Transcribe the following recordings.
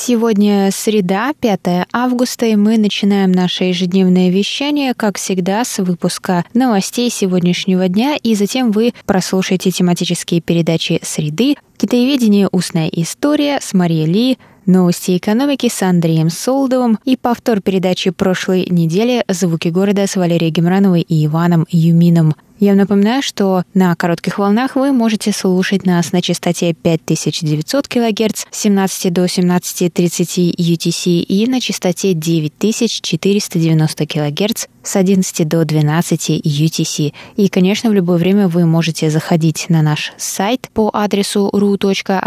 Сегодня среда, 5 августа, и мы начинаем наше ежедневное вещание, как всегда, с выпуска новостей сегодняшнего дня, и затем вы прослушаете тематические передачи «Среды», «Китаеведение. Устная история» с Марией Ли, Новости экономики с Андреем Солдовым и повтор передачи прошлой недели «Звуки города» с Валерией Гемрановой и Иваном Юмином. Я напоминаю, что на коротких волнах вы можете слушать нас на частоте 5900 кГц с 17 до 17.30 UTC и на частоте 9490 кГц с 11 до 12 UTC. И, конечно, в любое время вы можете заходить на наш сайт по адресу ru.rti.org.tw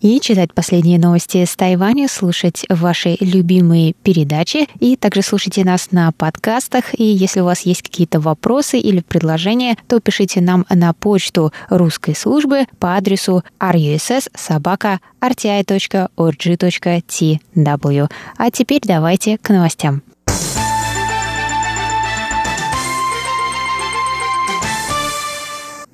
и читать последние новости с Тайваня, слушать ваши любимые передачи и также слушайте нас на подкастах. И если у вас есть какие-то вопросы или предложения, то пишите нам на почту русской службы по адресу russ.rti.org.tw. А теперь давайте к новостям.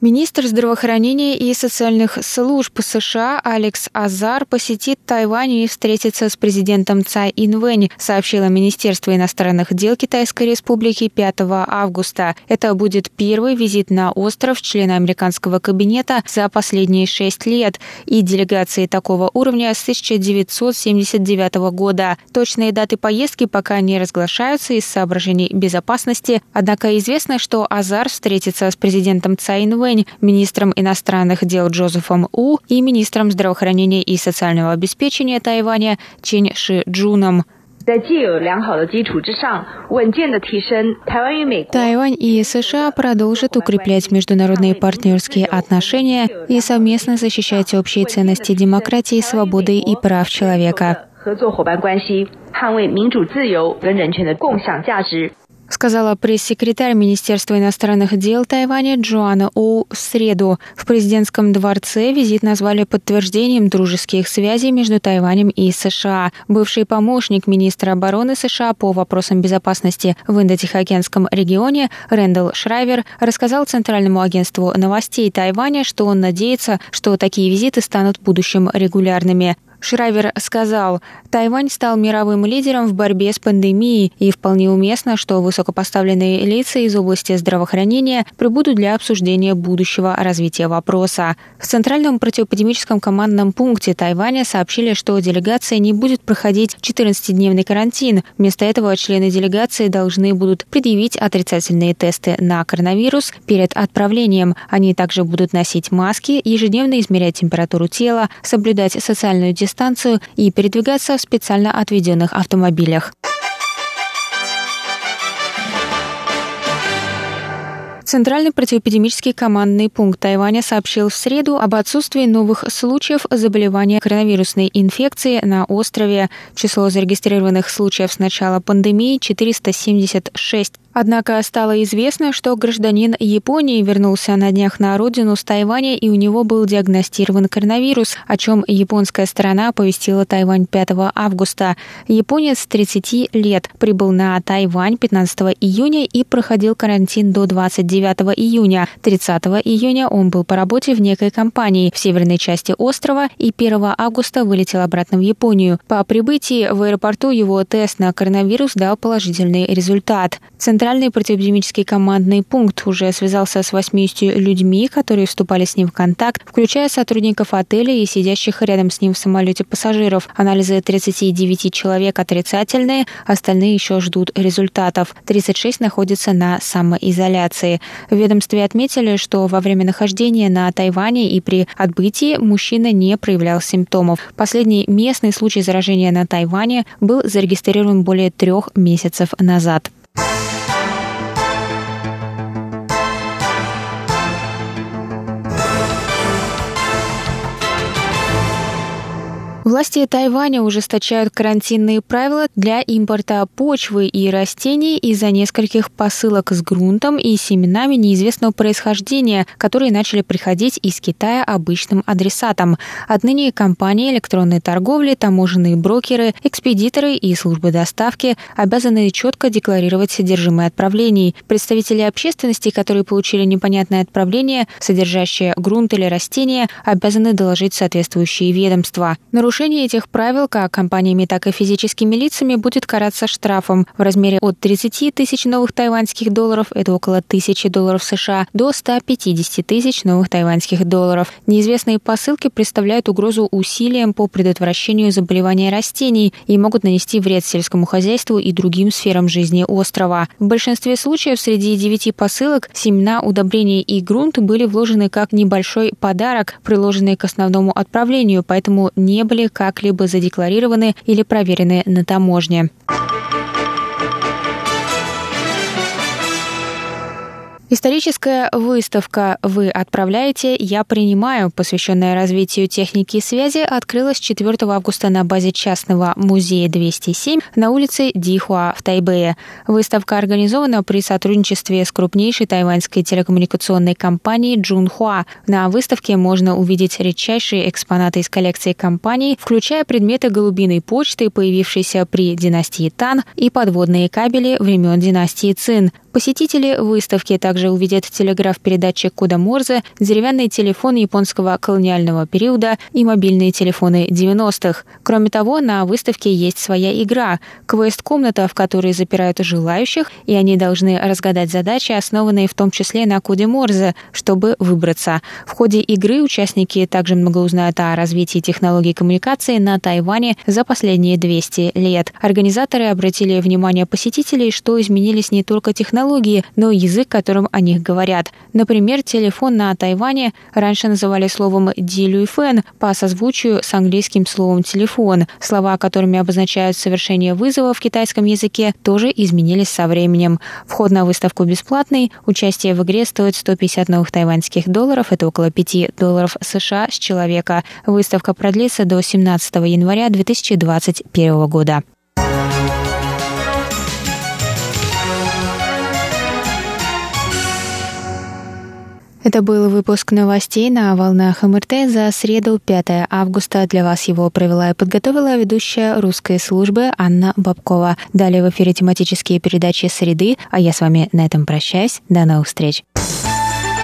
Министр здравоохранения и социальных служб США Алекс Азар посетит Тайвань и встретится с президентом Цай Инвэнь, сообщило Министерство иностранных дел Китайской Республики 5 августа. Это будет первый визит на остров члена американского кабинета за последние шесть лет и делегации такого уровня с 1979 года. Точные даты поездки пока не разглашаются из соображений безопасности, однако известно, что Азар встретится с президентом Цай Инвэнь Вэнь, министром иностранных дел Джозефом У и министром здравоохранения и социального обеспечения Тайваня Чен Ши Джуном. Тайвань и США продолжат укреплять международные партнерские отношения и совместно защищать общие ценности демократии, свободы и прав человека сказала пресс-секретарь Министерства иностранных дел Тайваня Джоанна Оу в среду. В президентском дворце визит назвали подтверждением дружеских связей между Тайванем и США. Бывший помощник министра обороны США по вопросам безопасности в Индо-Тихоокеанском регионе Рэндалл Шрайвер рассказал Центральному агентству новостей Тайваня, что он надеется, что такие визиты станут в будущем регулярными. Шрайвер сказал, Тайвань стал мировым лидером в борьбе с пандемией, и вполне уместно, что высокопоставленные лица из области здравоохранения прибудут для обсуждения будущего развития вопроса. В Центральном противоэпидемическом командном пункте Тайваня сообщили, что делегация не будет проходить 14-дневный карантин. Вместо этого члены делегации должны будут предъявить отрицательные тесты на коронавирус перед отправлением. Они также будут носить маски, ежедневно измерять температуру тела, соблюдать социальную дистанцию станцию и передвигаться в специально отведенных автомобилях. Центральный противоэпидемический командный пункт Тайваня сообщил в среду об отсутствии новых случаев заболевания коронавирусной инфекции на острове. Число зарегистрированных случаев с начала пандемии 476. Однако стало известно, что гражданин Японии вернулся на днях на родину с Тайваня и у него был диагностирован коронавирус, о чем японская сторона оповестила Тайвань 5 августа. Японец 30 лет прибыл на Тайвань 15 июня и проходил карантин до 29 июня. 30 июня он был по работе в некой компании в северной части острова и 1 августа вылетел обратно в Японию. По прибытии в аэропорту его тест на коронавирус дал положительный результат. Центр Центральный противоэпидемический командный пункт уже связался с 80 людьми, которые вступали с ним в контакт, включая сотрудников отеля и сидящих рядом с ним в самолете пассажиров. Анализы 39 человек отрицательные, остальные еще ждут результатов. 36 находятся на самоизоляции. В ведомстве отметили, что во время нахождения на Тайване и при отбытии мужчина не проявлял симптомов. Последний местный случай заражения на Тайване был зарегистрирован более трех месяцев назад. Власти Тайваня ужесточают карантинные правила для импорта почвы и растений из-за нескольких посылок с грунтом и семенами неизвестного происхождения, которые начали приходить из Китая обычным адресатам. Отныне компании электронной торговли, таможенные брокеры, экспедиторы и службы доставки обязаны четко декларировать содержимое отправлений. Представители общественности, которые получили непонятное отправление, содержащее грунт или растения, обязаны доложить соответствующие ведомства. Нарушение этих правил как компаниями, так и физическими лицами будет караться штрафом в размере от 30 тысяч новых тайваньских долларов, это около тысячи долларов США, до 150 тысяч новых тайваньских долларов. Неизвестные посылки представляют угрозу усилиям по предотвращению заболевания растений и могут нанести вред сельскому хозяйству и другим сферам жизни острова. В большинстве случаев среди девяти посылок семена, удобрения и грунт были вложены как небольшой подарок, приложенный к основному отправлению, поэтому не были как-либо задекларированы или проверены на таможне. Историческая выставка «Вы отправляете, я принимаю», посвященная развитию техники связи, открылась 4 августа на базе частного музея 207 на улице Дихуа в Тайбэе. Выставка организована при сотрудничестве с крупнейшей тайваньской телекоммуникационной компанией Джунхуа. На выставке можно увидеть редчайшие экспонаты из коллекции компании, включая предметы голубиной почты, появившиеся при династии Тан, и подводные кабели времен династии Цин. Посетители выставки также увидят телеграф-передатчик Куда Морзе, деревянный телефон японского колониального периода и мобильные телефоны 90-х. Кроме того, на выставке есть своя игра – квест-комната, в которой запирают желающих, и они должны разгадать задачи, основанные в том числе на Коде Морзе, чтобы выбраться. В ходе игры участники также много узнают о развитии технологий коммуникации на Тайване за последние 200 лет. Организаторы обратили внимание посетителей, что изменились не только технологии, но и язык, которым о них говорят. Например, телефон на Тайване раньше называли словом «дилюйфен» по созвучию с английским словом «телефон». Слова, которыми обозначают совершение вызова в китайском языке, тоже изменились со временем. Вход на выставку бесплатный, участие в игре стоит 150 новых тайваньских долларов, это около 5 долларов США с человека. Выставка продлится до 17 января 2021 года. Это был выпуск новостей на волнах МРТ за среду 5 августа. Для вас его провела и подготовила ведущая русской службы Анна Бабкова. Далее в эфире тематические передачи «Среды», а я с вами на этом прощаюсь. До новых встреч.